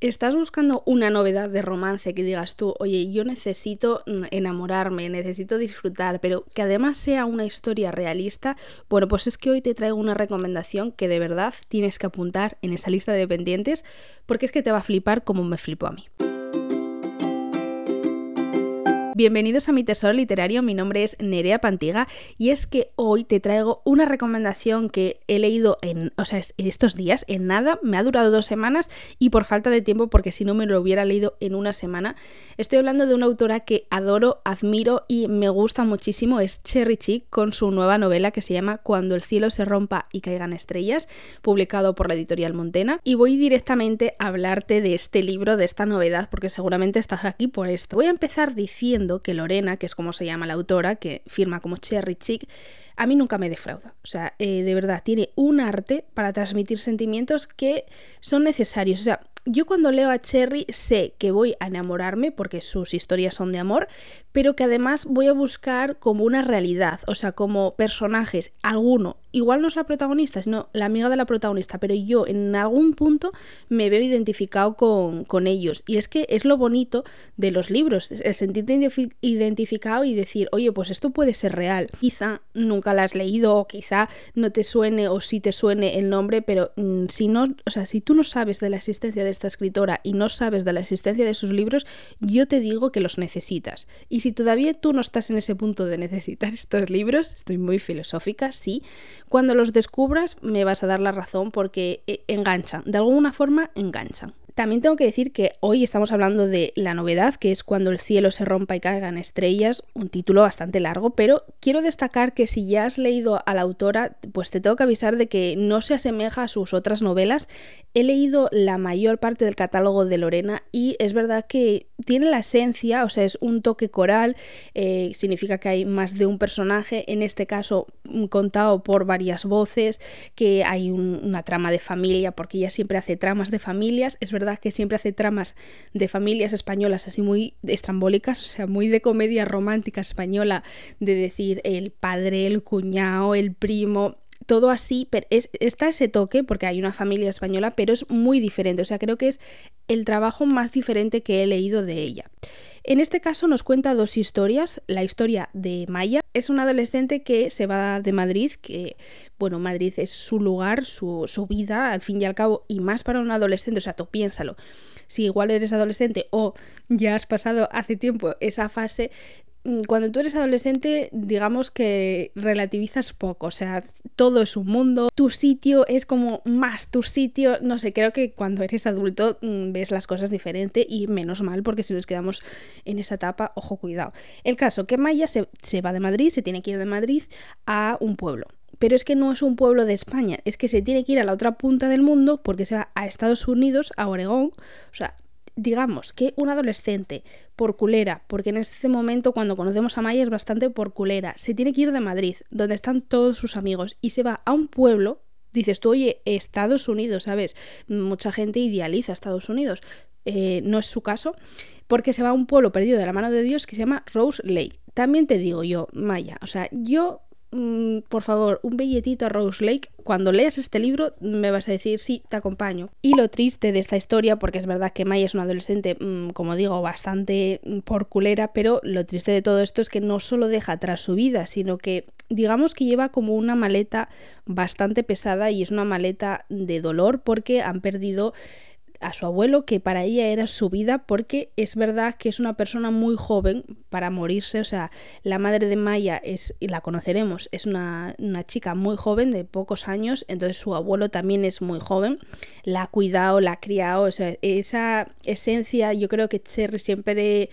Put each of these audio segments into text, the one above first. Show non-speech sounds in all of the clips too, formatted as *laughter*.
¿Estás buscando una novedad de romance que digas tú, oye, yo necesito mm, enamorarme, necesito disfrutar, pero que además sea una historia realista? Bueno, pues es que hoy te traigo una recomendación que de verdad tienes que apuntar en esa lista de pendientes porque es que te va a flipar como me flipó a mí. Bienvenidos a mi tesoro literario, mi nombre es Nerea Pantiga y es que hoy te traigo una recomendación que he leído en, o sea, estos días, en nada, me ha durado dos semanas y por falta de tiempo porque si no me lo hubiera leído en una semana. Estoy hablando de una autora que adoro, admiro y me gusta muchísimo, es Cherry Chick con su nueva novela que se llama Cuando el cielo se rompa y caigan estrellas, publicado por la editorial Montena y voy directamente a hablarte de este libro, de esta novedad, porque seguramente estás aquí por esto. Voy a empezar diciendo que Lorena, que es como se llama la autora, que firma como Cherry Chick, a mí nunca me defrauda. O sea, eh, de verdad, tiene un arte para transmitir sentimientos que son necesarios. O sea, yo cuando leo a Cherry sé que voy a enamorarme porque sus historias son de amor, pero que además voy a buscar como una realidad, o sea, como personajes, alguno, igual no es la protagonista, sino la amiga de la protagonista, pero yo en algún punto me veo identificado con, con ellos. Y es que es lo bonito de los libros, el sentirte identificado y decir, oye, pues esto puede ser real. Quizá nunca la has leído o quizá no te suene o sí te suene el nombre, pero mm, si no, o sea, si tú no sabes de la existencia de esta escritora y no sabes de la existencia de sus libros, yo te digo que los necesitas. Y si todavía tú no estás en ese punto de necesitar *laughs* estos libros, estoy muy filosófica, sí, cuando los descubras me vas a dar la razón porque eh, enganchan, de alguna forma enganchan. También tengo que decir que hoy estamos hablando de la novedad, que es cuando el cielo se rompa y caigan estrellas, un título bastante largo, pero quiero destacar que si ya has leído a la autora, pues te tengo que avisar de que no se asemeja a sus otras novelas. He leído la mayor parte del catálogo de Lorena y es verdad que tiene la esencia, o sea, es un toque coral, eh, significa que hay más de un personaje, en este caso mm, contado por varias voces, que hay una trama de familia, porque ella siempre hace tramas de familias, es verdad que siempre hace tramas de familias españolas así muy estrambólicas, o sea, muy de comedia romántica española, de decir el padre, el cuñado, el primo, todo así, pero está ese toque porque hay una familia española, pero es muy diferente, o sea, creo que es el trabajo más diferente que he leído de ella. En este caso nos cuenta dos historias. La historia de Maya es una adolescente que se va de Madrid, que, bueno, Madrid es su lugar, su, su vida, al fin y al cabo, y más para un adolescente, o sea, tú piénsalo. Si igual eres adolescente o ya has pasado hace tiempo esa fase, cuando tú eres adolescente, digamos que relativizas poco, o sea, todo es un mundo, tu sitio es como más tu sitio, no sé, creo que cuando eres adulto mm, ves las cosas diferente y menos mal, porque si nos quedamos en esa etapa, ojo, cuidado. El caso, que Maya se, se va de Madrid, se tiene que ir de Madrid a un pueblo pero es que no es un pueblo de España, es que se tiene que ir a la otra punta del mundo porque se va a Estados Unidos, a Oregón, o sea, digamos que un adolescente por culera, porque en este momento cuando conocemos a Maya es bastante por culera, se tiene que ir de Madrid, donde están todos sus amigos, y se va a un pueblo, dices tú, oye, Estados Unidos, ¿sabes? Mucha gente idealiza Estados Unidos. Eh, no es su caso, porque se va a un pueblo perdido de la mano de Dios que se llama Rose Lake. También te digo yo, Maya, o sea, yo Mm, por favor, un billetito a Rose Lake. Cuando leas este libro me vas a decir, sí, te acompaño. Y lo triste de esta historia, porque es verdad que Maya es una adolescente, mm, como digo, bastante mm, por culera, pero lo triste de todo esto es que no solo deja atrás su vida, sino que digamos que lleva como una maleta bastante pesada y es una maleta de dolor porque han perdido a su abuelo, que para ella era su vida, porque es verdad que es una persona muy joven para morirse, o sea, la madre de Maya es, y la conoceremos, es una, una chica muy joven, de pocos años, entonces su abuelo también es muy joven, la ha cuidado, la ha criado, o sea, esa esencia yo creo que Cherry siempre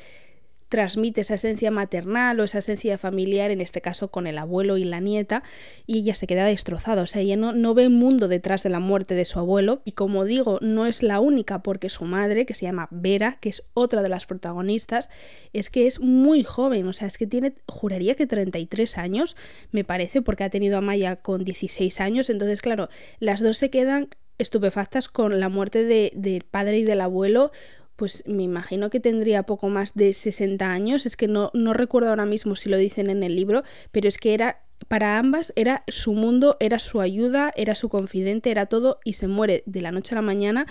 transmite esa esencia maternal o esa esencia familiar, en este caso con el abuelo y la nieta, y ella se queda destrozada. O sea, ella no, no ve mundo detrás de la muerte de su abuelo. Y como digo, no es la única porque su madre, que se llama Vera, que es otra de las protagonistas, es que es muy joven. O sea, es que tiene, juraría que 33 años, me parece, porque ha tenido a Maya con 16 años. Entonces, claro, las dos se quedan estupefactas con la muerte del padre y del abuelo pues me imagino que tendría poco más de 60 años, es que no, no recuerdo ahora mismo si lo dicen en el libro, pero es que era para ambas era su mundo, era su ayuda, era su confidente, era todo y se muere de la noche a la mañana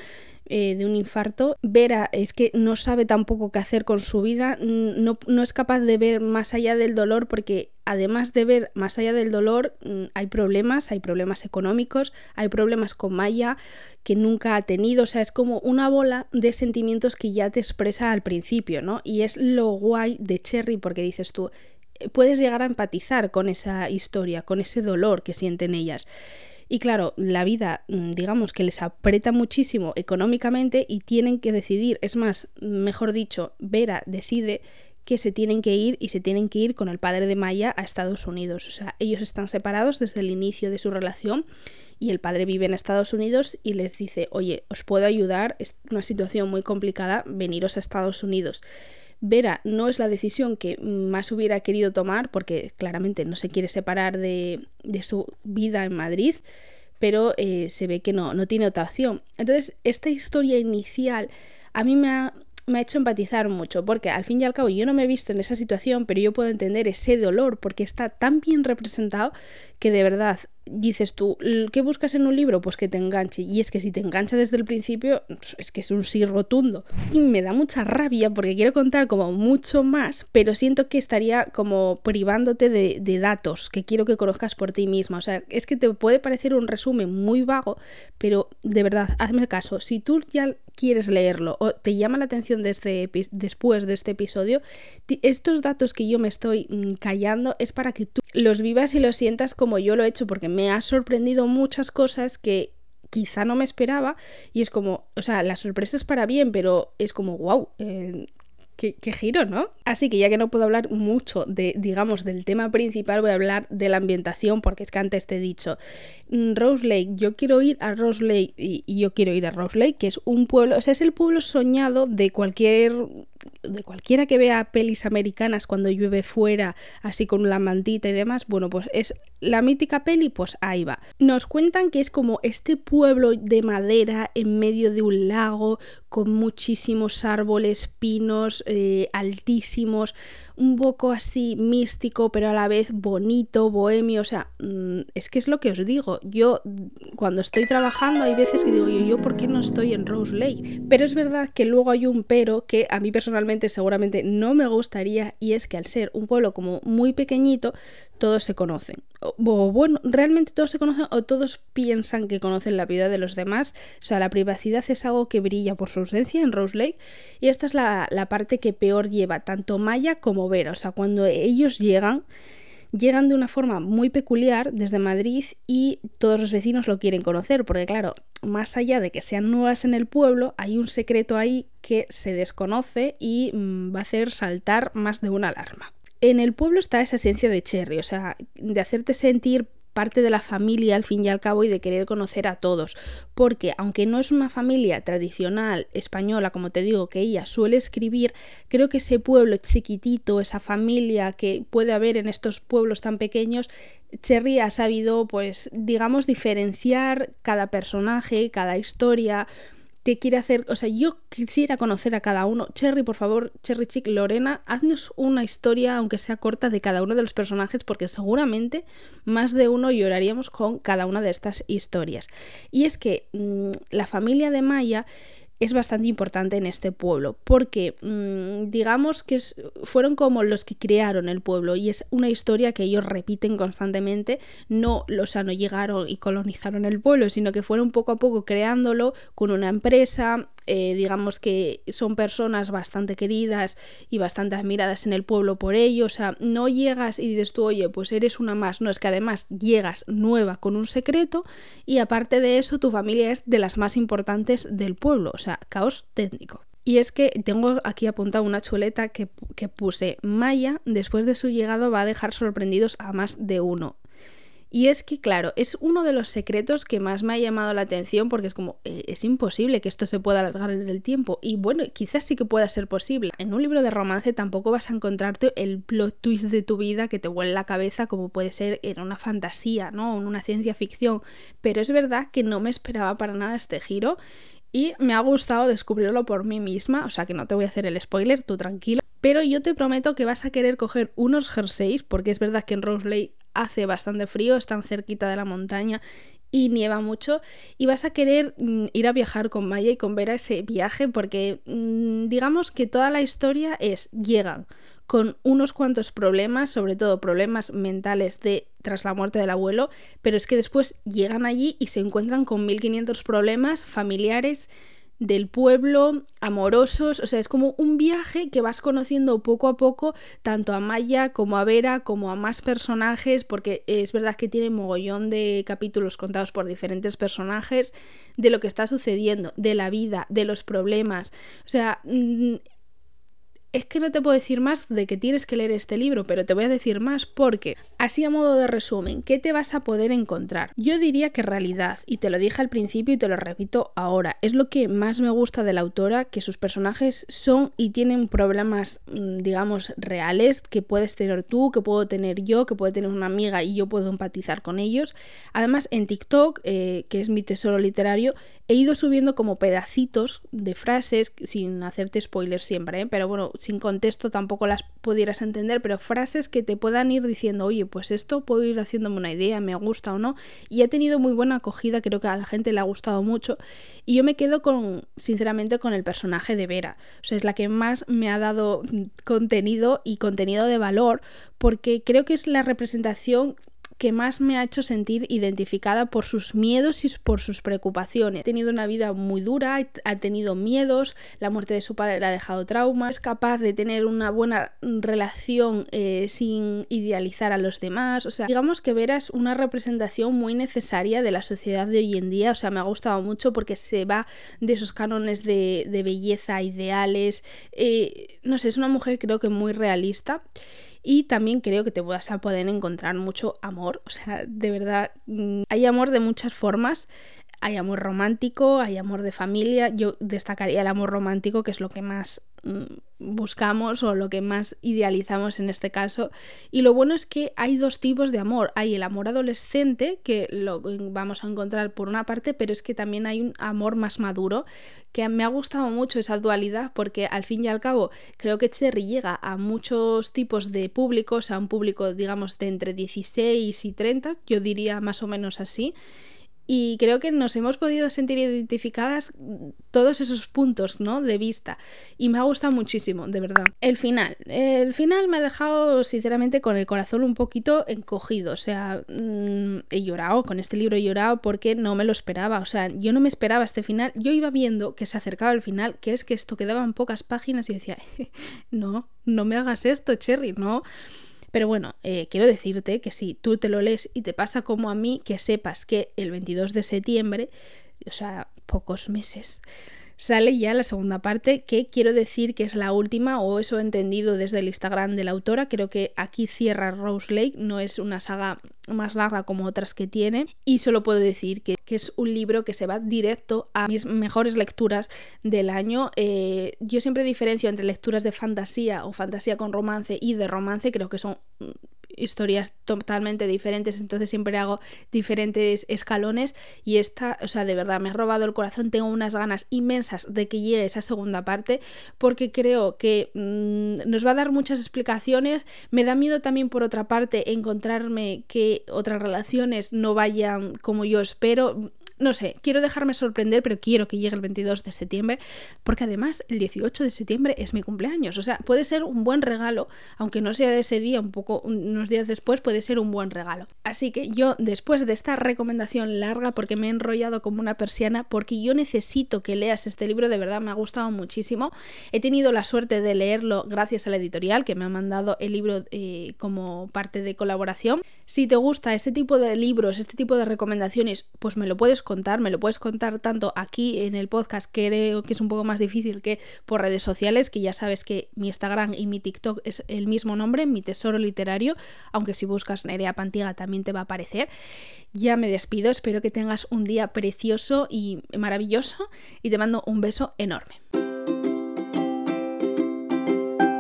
eh, de un infarto. Vera es que no sabe tampoco qué hacer con su vida, no, no es capaz de ver más allá del dolor porque además de ver más allá del dolor hay problemas, hay problemas económicos, hay problemas con Maya que nunca ha tenido, o sea, es como una bola de sentimientos que ya te expresa al principio, ¿no? Y es lo guay de Cherry porque dices tú, puedes llegar a empatizar con esa historia, con ese dolor que sienten ellas. Y claro, la vida, mm, digamos que les aprieta muchísimo económicamente y tienen que decidir, es más, mejor dicho, Vera decide que se tienen que ir y se tienen que ir con el padre de Maya a Estados Unidos. O sea, ellos están separados desde el inicio de su relación y el padre vive en Estados Unidos y les dice, oye, os puedo ayudar, es una situación muy complicada, veniros a Estados Unidos. Vera no es la decisión que más hubiera querido tomar porque claramente no se quiere separar de, su vida en Madrid, pero eh, se ve que no, no tiene otra opción. Entonces, esta historia inicial a mí me ha, me ha hecho empatizar mucho, porque al fin y al cabo yo no me he visto en esa situación, pero yo puedo entender ese dolor porque está tan bien representado que de verdad dices tú, ¿qué buscas en un libro? Pues que te enganche. Y es que si te engancha desde el principio, es que es un sí rotundo. Y me da mucha rabia porque quiero contar como mucho más, pero siento que estaría como privándote de, de datos que quiero que conozcas por ti misma. O sea, es que te puede parecer un resumen muy vago, pero de verdad, hazme caso. Si tú ya quieres leerlo o te llama la atención desde, después de este episodio, estos datos que yo me estoy mm, callando es para que tú los vivas y los sientas como yo lo he hecho porque me ha sorprendido muchas cosas que quizá no me esperaba y es como, o sea, la sorpresa es para bien, pero es como, wow, eh, Qué, giro, ¿no? Así que ya que no puedo hablar mucho de, digamos, del tema principal, voy a hablar de la ambientación, porque es que antes te he dicho, mm, Rose Lake, yo quiero ir a Rose Lake y, y yo quiero ir a Rose Lake, que es un pueblo, o sea, es el pueblo soñado de cualquier de cualquiera que vea pelis americanas cuando llueve fuera, así con la mantita y demás, bueno, pues es la mítica peli, pues ahí va. Nos cuentan que es como este pueblo de madera en medio de un lago, con muchísimos árboles, pinos eh, altísimos, un poco así místico, pero a la vez bonito, bohemio, o sea, mm, es que es lo que os digo, yo cuando estoy trabajando hay veces que digo yo, yo ¿por qué no estoy en Rose Lake? Pero es verdad que luego hay un pero que a mí personalmente seguramente no me gustaría y es que al ser un pueblo como muy pequeñito, todos se conocen. O, bueno, realmente todos se conocen o todos piensan que conocen la vida de los demás. O sea, la privacidad es algo que brilla por su ausencia en Rose Lake y esta es la, la parte que peor lleva tanto Maya como Vera. O sea, cuando ellos llegan, llegan de una forma muy peculiar desde Madrid y todos los vecinos lo quieren conocer, porque claro, más allá de que sean nuevas en el pueblo, hay un secreto ahí que se desconoce y mm, va a hacer saltar más de una alarma. En el pueblo está esa esencia de Cherry, o sea, de hacerte sentir parte de la familia al fin y al cabo y de querer conocer a todos, porque aunque no es una familia tradicional española, como te digo, que ella suele escribir, creo que ese pueblo chiquitito, esa familia que puede haber en estos pueblos tan pequeños, Cherry ha sabido, pues, digamos, diferenciar cada personaje, cada historia, te quiere hacer, o sea, yo quisiera conocer a cada uno. Cherry, por favor, Cherry Chick, Lorena, haznos una historia, aunque sea corta, de cada uno de los personajes, porque seguramente más de uno lloraríamos con cada una de estas historias. Y es que mm, la familia de Maya es bastante importante en este pueblo, porque mm, digamos que fueron como los que crearon el pueblo y es una historia que ellos repiten constantemente, no, o sea, llegaron y colonizaron el pueblo, sino que fueron poco a poco creándolo con una empresa, eh, digamos que son personas bastante queridas y bastante admiradas en el pueblo por ello, o sea, no llegas y dices tú, oye, pues eres una más, no, es que además llegas nueva con un secreto y aparte de eso tu familia es de las más importantes del pueblo, o sea, caos técnico. Y es que tengo aquí apuntada una chuleta que, que, puse, Maya, después de su llegado, va a dejar sorprendidos a más de uno. Y es que, claro, es uno de los secretos que más me ha llamado la atención porque es como, eh, es imposible que esto se pueda alargar en el tiempo. Y bueno, quizás sí que pueda ser posible. En un libro de romance tampoco vas a encontrarte el plot twist de tu vida que te vuelve la cabeza como puede ser en una fantasía, ¿no? En una ciencia ficción. Pero es verdad que no me esperaba para nada este giro y me ha gustado descubrirlo por mí misma, o sea que no te voy a hacer el spoiler, tú tranquilo. Pero yo te prometo que vas a querer coger unos jerseys, porque es verdad que en Rose hace bastante frío, están cerquita de la montaña y nieva mucho y vas a querer mm, ir a viajar con Maya y con Vera ese viaje porque mm, digamos que toda la historia es llegan con unos cuantos problemas, sobre todo problemas mentales de tras la muerte del abuelo, pero es que después llegan allí y se encuentran con 1500 problemas familiares del pueblo, amorosos, o sea, es como un viaje que vas conociendo poco a poco tanto a Maya como a Vera como a más personajes, porque es verdad que tiene mogollón de capítulos contados por diferentes personajes de lo que está sucediendo, de la vida, de los problemas, o sea, mm, es que no te puedo decir más de que tienes que leer este libro, pero te voy a decir más porque, así a modo de resumen, ¿qué te vas a poder encontrar? Yo diría que realidad, y te lo dije al principio y te lo repito ahora, es lo que más me gusta de la autora, que sus personajes son y tienen problemas, mm, digamos, reales, que puedes tener tú, que puedo tener yo, que puede tener una amiga y yo puedo empatizar con ellos. Además, en TikTok, eh, que es mi tesoro literario, he ido subiendo como pedacitos de frases, sin hacerte spoilers siempre, ¿eh? pero bueno, sin contexto tampoco las pudieras entender, pero frases que te puedan ir diciendo, oye, pues esto puedo ir haciéndome una idea, me gusta o no, y ha tenido muy buena acogida, creo que a la gente le ha gustado mucho, y yo me quedo con, sinceramente, con el personaje de Vera, o sea, es la que más me ha dado contenido y contenido de valor, porque creo que es la representación que más me ha hecho sentir identificada por sus miedos y por sus preocupaciones. Ha tenido una vida muy dura, ha tenido miedos, la muerte de su padre le ha dejado traumas, es capaz de tener una buena relación eh, sin idealizar a los demás. O sea, digamos que Vera una representación muy necesaria de la sociedad de hoy en día. O sea, me ha gustado mucho porque se va de esos cánones de, belleza ideales. Eh, no sé, es una mujer creo que muy realista y también creo que te vas a poder encontrar mucho amor, o sea, de verdad, mm, hay amor de muchas formas. Hay amor romántico, hay amor de familia. Yo destacaría el amor romántico, que es lo que más buscamos o lo que más idealizamos en este caso. Y lo bueno es que hay dos tipos de amor. Hay el amor adolescente, que lo vamos a encontrar por una parte, pero es que también hay un amor más maduro, que me ha gustado mucho esa dualidad, porque al fin y al cabo creo que Cherry llega a muchos tipos de públicos, a un público, digamos, de entre 16 y 30, yo diría más o menos así y creo que nos hemos podido sentir identificadas todos esos puntos ¿no? de vista y me ha gustado muchísimo, de verdad. El final, el final me ha dejado sinceramente con el corazón un poquito encogido, o sea, mm, he llorado, con este libro he llorado porque no me lo esperaba, o sea, yo no me esperaba este final, yo iba viendo que se acercaba el final, que es que esto quedaban pocas páginas y decía, *laughs* no, no me hagas esto, Cherry, no. Pero bueno, eh, quiero decirte que si tú te lo lees y te pasa como a mí, que sepas que el 22 de septiembre, o sea, pocos meses, sale ya la segunda parte, que quiero decir que es la última, o eso he entendido desde el Instagram de la autora. Creo que aquí cierra Rose Lake, no es una saga más larga como otras que tiene. Y solo puedo decir que, es un libro que se va directo a mis mejores lecturas del año. Eh, yo siempre diferencio entre lecturas de fantasía o fantasía con romance y de romance, creo que son historias totalmente diferentes, entonces siempre hago diferentes escalones y esta, o sea, de verdad me ha robado el corazón, tengo unas ganas inmensas de que llegue esa segunda parte porque creo que mm, nos va a dar muchas explicaciones, me da miedo también por otra parte encontrarme que otras relaciones no vayan como yo espero, no sé, quiero dejarme sorprender, pero quiero que llegue el 22 de septiembre, porque además el 18 de septiembre es mi cumpleaños. O sea, puede ser un buen regalo, aunque no sea de ese día, un poco, unos días después, puede ser un buen regalo. Así que yo, después de esta recomendación larga, porque me he enrollado como una persiana, porque yo necesito que leas este libro, de verdad me ha gustado muchísimo. He tenido la suerte de leerlo gracias a la editorial, que me ha mandado el libro eh, como parte de colaboración. Si te gusta este tipo de libros, este tipo de recomendaciones, pues me lo puedes contar, me lo puedes contar tanto aquí en el podcast, que creo que es un poco más difícil que por redes sociales, que ya sabes que mi Instagram y mi TikTok es el mismo nombre, mi tesoro literario, aunque si buscas Nerea Pantiga también te va a aparecer. Ya me despido, espero que tengas un día precioso y maravilloso y te mando un beso enorme.